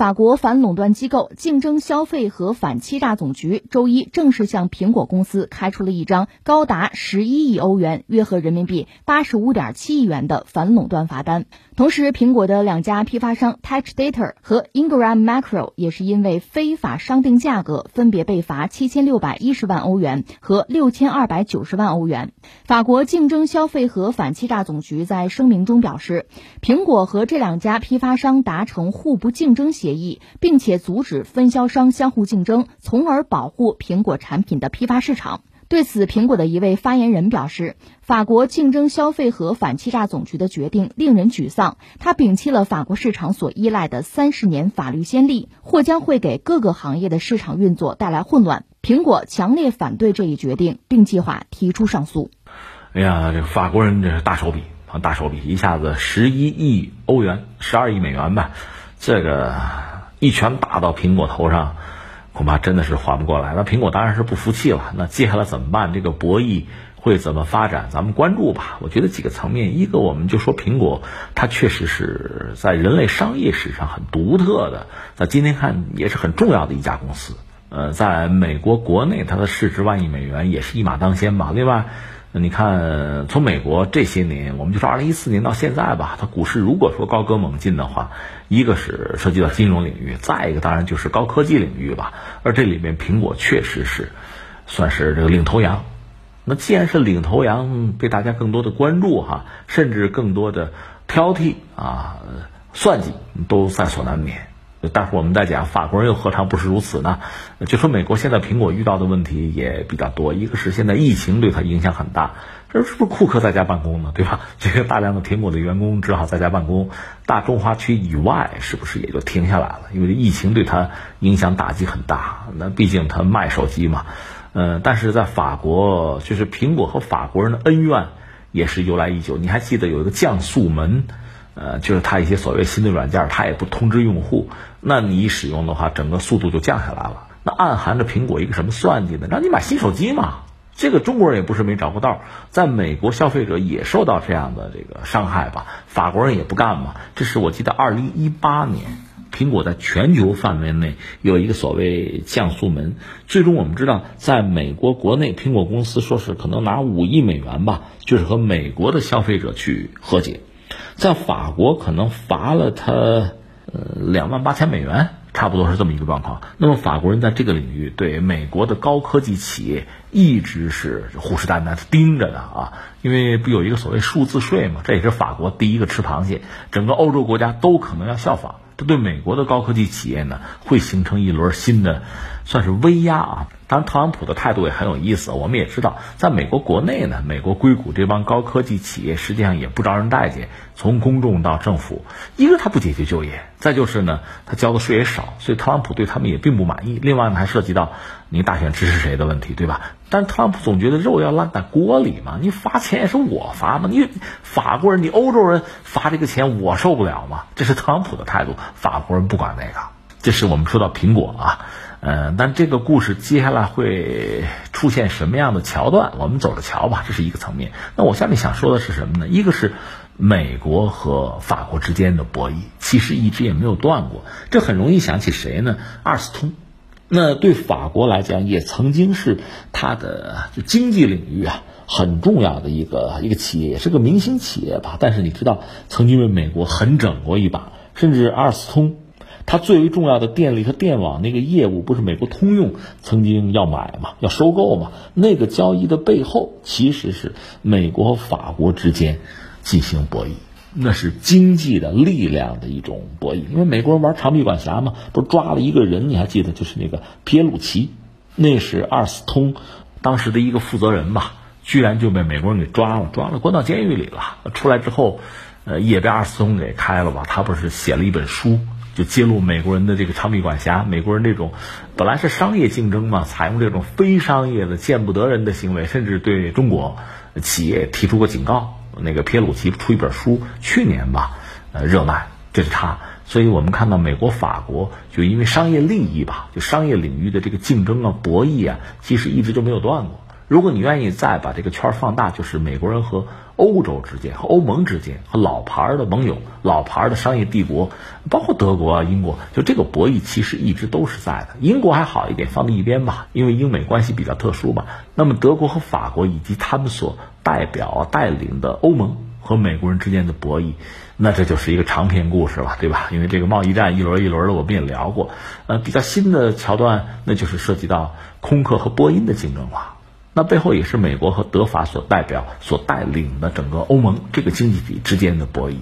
法国反垄断机构竞争消费和反欺诈总局周一正式向苹果公司开出了一张高达十一亿欧元（约合人民币八十五点七亿元）的反垄断罚单。同时，苹果的两家批发商 TouchData 和 Ingram Macro 也是因为非法商定价格，分别被罚七千六百一十万欧元和六千二百九十万欧元。法国竞争消费和反欺诈总局在声明中表示，苹果和这两家批发商达成互不竞争协协议，并且阻止分销商相互竞争，从而保护苹果产品的批发市场。对此，苹果的一位发言人表示，法国竞争消费和反欺诈总局的决定令人沮丧。他摒弃了法国市场所依赖的三十年法律先例，或将会给各个行业的市场运作带来混乱。苹果强烈反对这一决定，并计划提出上诉。哎呀，这法国人这是大手笔啊，大手笔，一下子十一亿欧元，十二亿美元吧，这个一拳打到苹果头上。恐怕真的是缓不过来。那苹果当然是不服气了。那接下来怎么办？这个博弈会怎么发展？咱们关注吧。我觉得几个层面，一个我们就说苹果，它确实是在人类商业史上很独特的，在今天看也是很重要的一家公司。呃，在美国国内，它的市值万亿美元也是一马当先吧。另外。那你看，从美国这些年，我们就说二零一四年到现在吧，它股市如果说高歌猛进的话，一个是涉及到金融领域，再一个当然就是高科技领域吧。而这里面苹果确实是算是这个领头羊。那既然是领头羊，被大家更多的关注哈，甚至更多的挑剔啊、算计，都在所难免。待会儿我们再讲，法国人又何尝不是如此呢？就说美国现在苹果遇到的问题也比较多，一个是现在疫情对它影响很大，这是不是库克在家办公呢？对吧？这个大量的苹果的员工只好在家办公，大中华区以外是不是也就停下来了？因为疫情对它影响打击很大。那毕竟它卖手机嘛，嗯，但是在法国，就是苹果和法国人的恩怨也是由来已久。你还记得有一个降速门？呃，就是它一些所谓新的软件，它也不通知用户，那你一使用的话，整个速度就降下来了。那暗含着苹果一个什么算计呢？让你买新手机嘛。这个中国人也不是没找过道，在美国消费者也受到这样的这个伤害吧。法国人也不干嘛。这是我记得二零一八年，苹果在全球范围内有一个所谓降速门，最终我们知道，在美国国内，苹果公司说是可能拿五亿美元吧，就是和美国的消费者去和解。在法国可能罚了他呃两万八千美元，差不多是这么一个状况。那么法国人在这个领域对美国的高科技企业一直是虎视眈眈、盯着的啊，因为不有一个所谓数字税嘛，这也是法国第一个吃螃蟹，整个欧洲国家都可能要效仿。这对美国的高科技企业呢，会形成一轮新的，算是威压啊。当然，特朗普的态度也很有意思。我们也知道，在美国国内呢，美国硅谷这帮高科技企业实际上也不招人待见。从公众到政府，一个他不解决就业，再就是呢，他交的税也少，所以特朗普对他们也并不满意。另外呢，还涉及到你大选支持谁的问题，对吧？但特朗普总觉得肉要烂在锅里嘛，你罚钱也是我罚嘛，你法国人、你欧洲人罚这个钱我受不了嘛，这是特朗普的态度。法国人不管那个，这是我们说到苹果啊。呃，但这个故事接下来会出现什么样的桥段？我们走着瞧吧，这是一个层面。那我下面想说的是什么呢？一个是美国和法国之间的博弈，其实一直也没有断过。这很容易想起谁呢？阿尔斯通。那对法国来讲，也曾经是它的就经济领域啊很重要的一个一个企业，也是个明星企业吧。但是你知道，曾经被美国狠整过一把，甚至阿尔斯通。它最为重要的电力和电网那个业务，不是美国通用曾经要买嘛，要收购嘛？那个交易的背后，其实是美国和法国之间进行博弈，那是经济的力量的一种博弈。因为美国人玩长臂管辖嘛，不是抓了一个人，你还记得，就是那个皮耶鲁奇，那是阿尔斯通当时的一个负责人吧，居然就被美国人给抓了，抓了关到监狱里了。出来之后，呃，也被阿尔斯通给开了吧？他不是写了一本书。就揭露美国人的这个长臂管辖，美国人这种本来是商业竞争嘛，采用这种非商业的见不得人的行为，甚至对中国企业提出过警告。那个皮鲁奇出一本书，去年吧，呃，热卖，这是他。所以我们看到美国、法国就因为商业利益吧，就商业领域的这个竞争啊、博弈啊，其实一直就没有断过。如果你愿意再把这个圈放大，就是美国人和欧洲之间、和欧盟之间、和老牌的盟友、老牌的商业帝国，包括德国啊、英国，就这个博弈其实一直都是在的。英国还好一点，放在一边吧，因为英美关系比较特殊吧。那么德国和法国以及他们所代表、带领的欧盟和美国人之间的博弈。那这就是一个长篇故事了，对吧？因为这个贸易战一轮一轮的，我们也聊过。呃，比较新的桥段，那就是涉及到空客和波音的竞争了。那背后也是美国和德法所代表、所带领的整个欧盟这个经济体之间的博弈。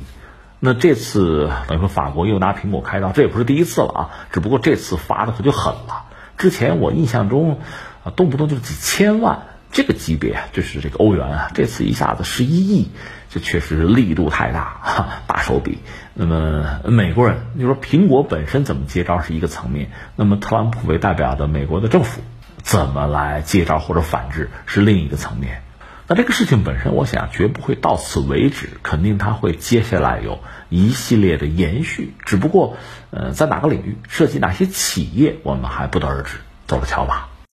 那这次等于说法国又拿苹果开刀，这也不是第一次了啊，只不过这次罚的可就狠了。之前我印象中，啊，动不动就几千万。这个级别就是这个欧元啊，这次一下子十一亿，这确实力度太大，哈，大手笔。那么美国人，你说苹果本身怎么接招是一个层面，那么特朗普为代表的美国的政府怎么来接招或者反制是另一个层面。那这个事情本身，我想绝不会到此为止，肯定它会接下来有一系列的延续。只不过，呃，在哪个领域涉及哪些企业，我们还不得而知，走着瞧吧。